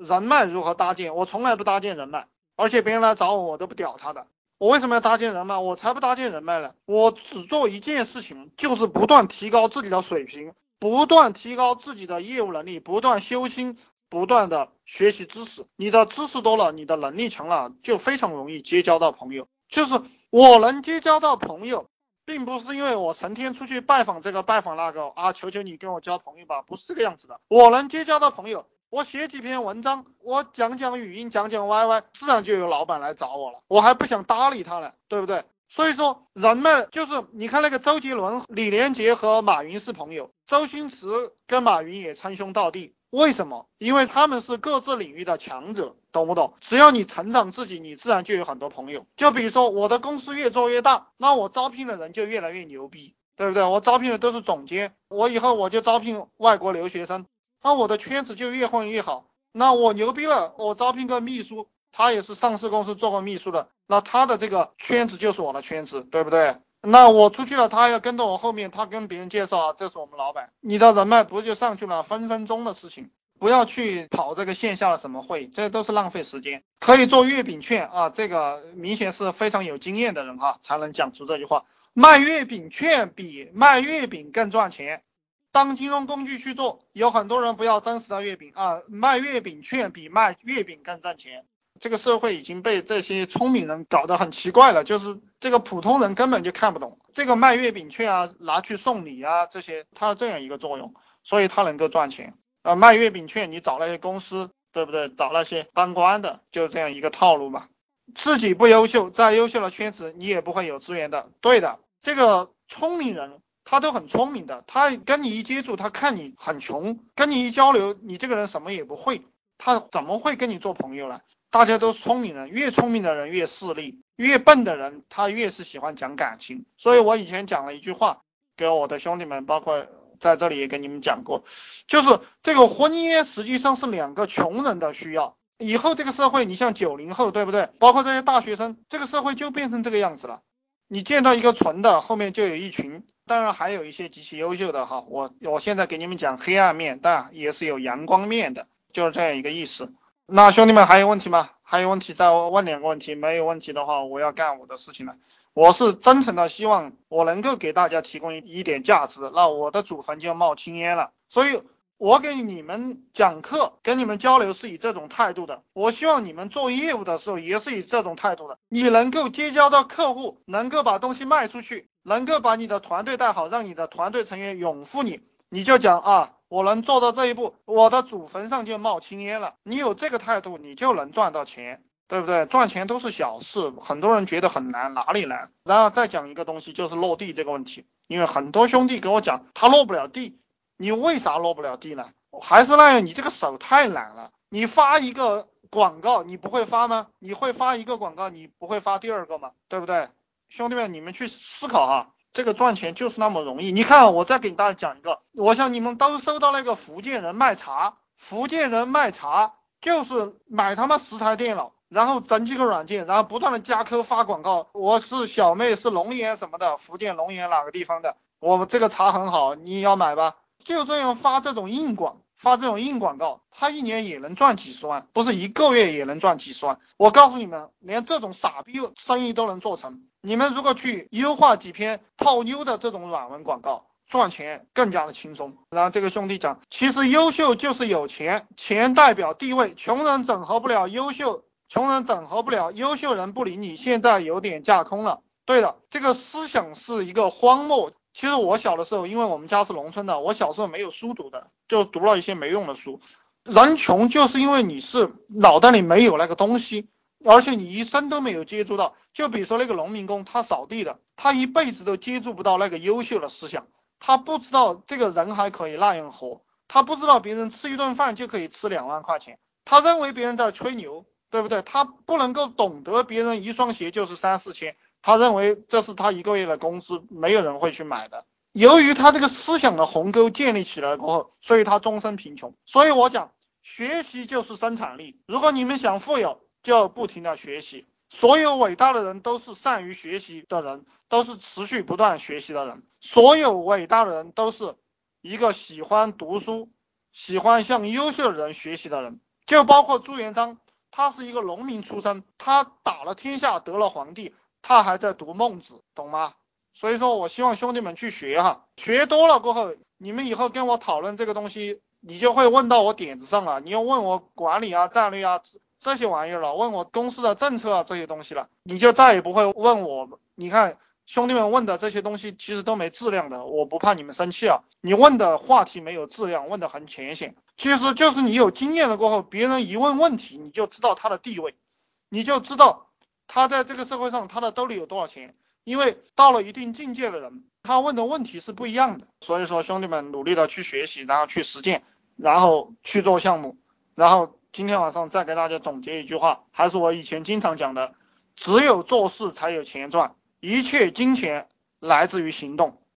人脉如何搭建？我从来不搭建人脉，而且别人来找我，我都不屌他的。我为什么要搭建人脉？我才不搭建人脉呢！我只做一件事情，就是不断提高自己的水平，不断提高自己的业务能力，不断修心，不断的学习知识。你的知识多了，你的能力强了，就非常容易结交到朋友。就是我能结交到朋友，并不是因为我成天出去拜访这个拜访那个啊，求求你跟我交朋友吧，不是这个样子的。我能结交到朋友。我写几篇文章，我讲讲语音，讲讲 YY，自然就有老板来找我了。我还不想搭理他呢，对不对？所以说，人脉就是你看那个周杰伦、李连杰和马云是朋友，周星驰跟马云也称兄道弟。为什么？因为他们是各自领域的强者，懂不懂？只要你成长自己，你自然就有很多朋友。就比如说我的公司越做越大，那我招聘的人就越来越牛逼，对不对？我招聘的都是总监，我以后我就招聘外国留学生。那我的圈子就越混越好，那我牛逼了，我招聘个秘书，他也是上市公司做过秘书的，那他的这个圈子就是我的圈子，对不对？那我出去了，他要跟着我后面，他跟别人介绍，这是我们老板，你的人脉不就上去了？分分钟的事情，不要去跑这个线下的什么会，这都是浪费时间。可以做月饼券啊，这个明显是非常有经验的人哈，才能讲出这句话。卖月饼券比卖月饼更赚钱。当金融工具去做，有很多人不要真实的月饼啊，卖月饼券比卖月饼更赚钱。这个社会已经被这些聪明人搞得很奇怪了，就是这个普通人根本就看不懂这个卖月饼券啊，拿去送礼啊这些，它这样一个作用，所以它能够赚钱啊。卖月饼券，你找那些公司，对不对？找那些当官的，就这样一个套路嘛。自己不优秀，再优秀的圈子你也不会有资源的。对的，这个聪明人。他都很聪明的，他跟你一接触，他看你很穷，跟你一交流，你这个人什么也不会，他怎么会跟你做朋友呢？大家都是聪明人，越聪明的人越势利，越笨的人他越是喜欢讲感情。所以我以前讲了一句话，给我的兄弟们，包括在这里也跟你们讲过，就是这个婚姻实际上是两个穷人的需要。以后这个社会，你像九零后，对不对？包括这些大学生，这个社会就变成这个样子了。你见到一个纯的，后面就有一群。当然还有一些极其优秀的哈，我我现在给你们讲黑暗面，但也是有阳光面的，就是这样一个意思。那兄弟们还有问题吗？还有问题再问两个问题，没有问题的话，我要干我的事情了。我是真诚的希望我能够给大家提供一点价值，那我的祖坟就冒青烟了。所以。我给你们讲课，跟你们交流是以这种态度的。我希望你们做业务的时候也是以这种态度的。你能够结交到客户，能够把东西卖出去，能够把你的团队带好，让你的团队成员拥护你，你就讲啊，我能做到这一步，我的祖坟上就冒青烟了。你有这个态度，你就能赚到钱，对不对？赚钱都是小事，很多人觉得很难，哪里难？然后再讲一个东西，就是落地这个问题，因为很多兄弟给我讲，他落不了地。你为啥落不了地呢？还是那样，你这个手太懒了。你发一个广告，你不会发吗？你会发一个广告，你不会发第二个吗？对不对？兄弟们，你们去思考哈，这个赚钱就是那么容易。你看，我再给大家讲一个，我想你们都收到那个福建人卖茶，福建人卖茶就是买他妈十台电脑，然后整几个软件，然后不断的加扣发广告。我是小妹，是龙岩什么的，福建龙岩哪个地方的？我这个茶很好，你要买吧？就这样发这种硬广，发这种硬广告，他一年也能赚几十万，不是一个月也能赚几十万。我告诉你们，连这种傻逼生意都能做成。你们如果去优化几篇泡妞的这种软文广告，赚钱更加的轻松。然后这个兄弟讲，其实优秀就是有钱，钱代表地位，穷人整合不了优秀，穷人整合不了优秀人不理你。现在有点架空了。对的，这个思想是一个荒漠。其实我小的时候，因为我们家是农村的，我小时候没有书读的，就读了一些没用的书。人穷就是因为你是脑袋里没有那个东西，而且你一生都没有接触到。就比如说那个农民工，他扫地的，他一辈子都接触不到那个优秀的思想，他不知道这个人还可以那样活，他不知道别人吃一顿饭就可以吃两万块钱，他认为别人在吹牛，对不对？他不能够懂得别人一双鞋就是三四千。他认为这是他一个月的工资，没有人会去买的。由于他这个思想的鸿沟建立起来过后，所以他终身贫穷。所以我讲，学习就是生产力。如果你们想富有，就要不停的学习。所有伟大的人都是善于学习的人，都是持续不断学习的人。所有伟大的人都是一个喜欢读书、喜欢向优秀的人学习的人。就包括朱元璋，他是一个农民出身，他打了天下，得了皇帝，他还在读孟子，懂吗？所以说我希望兄弟们去学哈，学多了过后，你们以后跟我讨论这个东西，你就会问到我点子上了。你要问我管理啊、战略啊这些玩意儿了，问我公司的政策啊这些东西了，你就再也不会问我。你看兄弟们问的这些东西其实都没质量的，我不怕你们生气啊。你问的话题没有质量，问的很浅显，其实就是你有经验了过后，别人一问问题，你就知道他的地位，你就知道他在这个社会上他的兜里有多少钱。因为到了一定境界的人，他问的问题是不一样的。所以说，兄弟们努力的去学习，然后去实践，然后去做项目。然后今天晚上再给大家总结一句话，还是我以前经常讲的：只有做事才有钱赚，一切金钱来自于行动。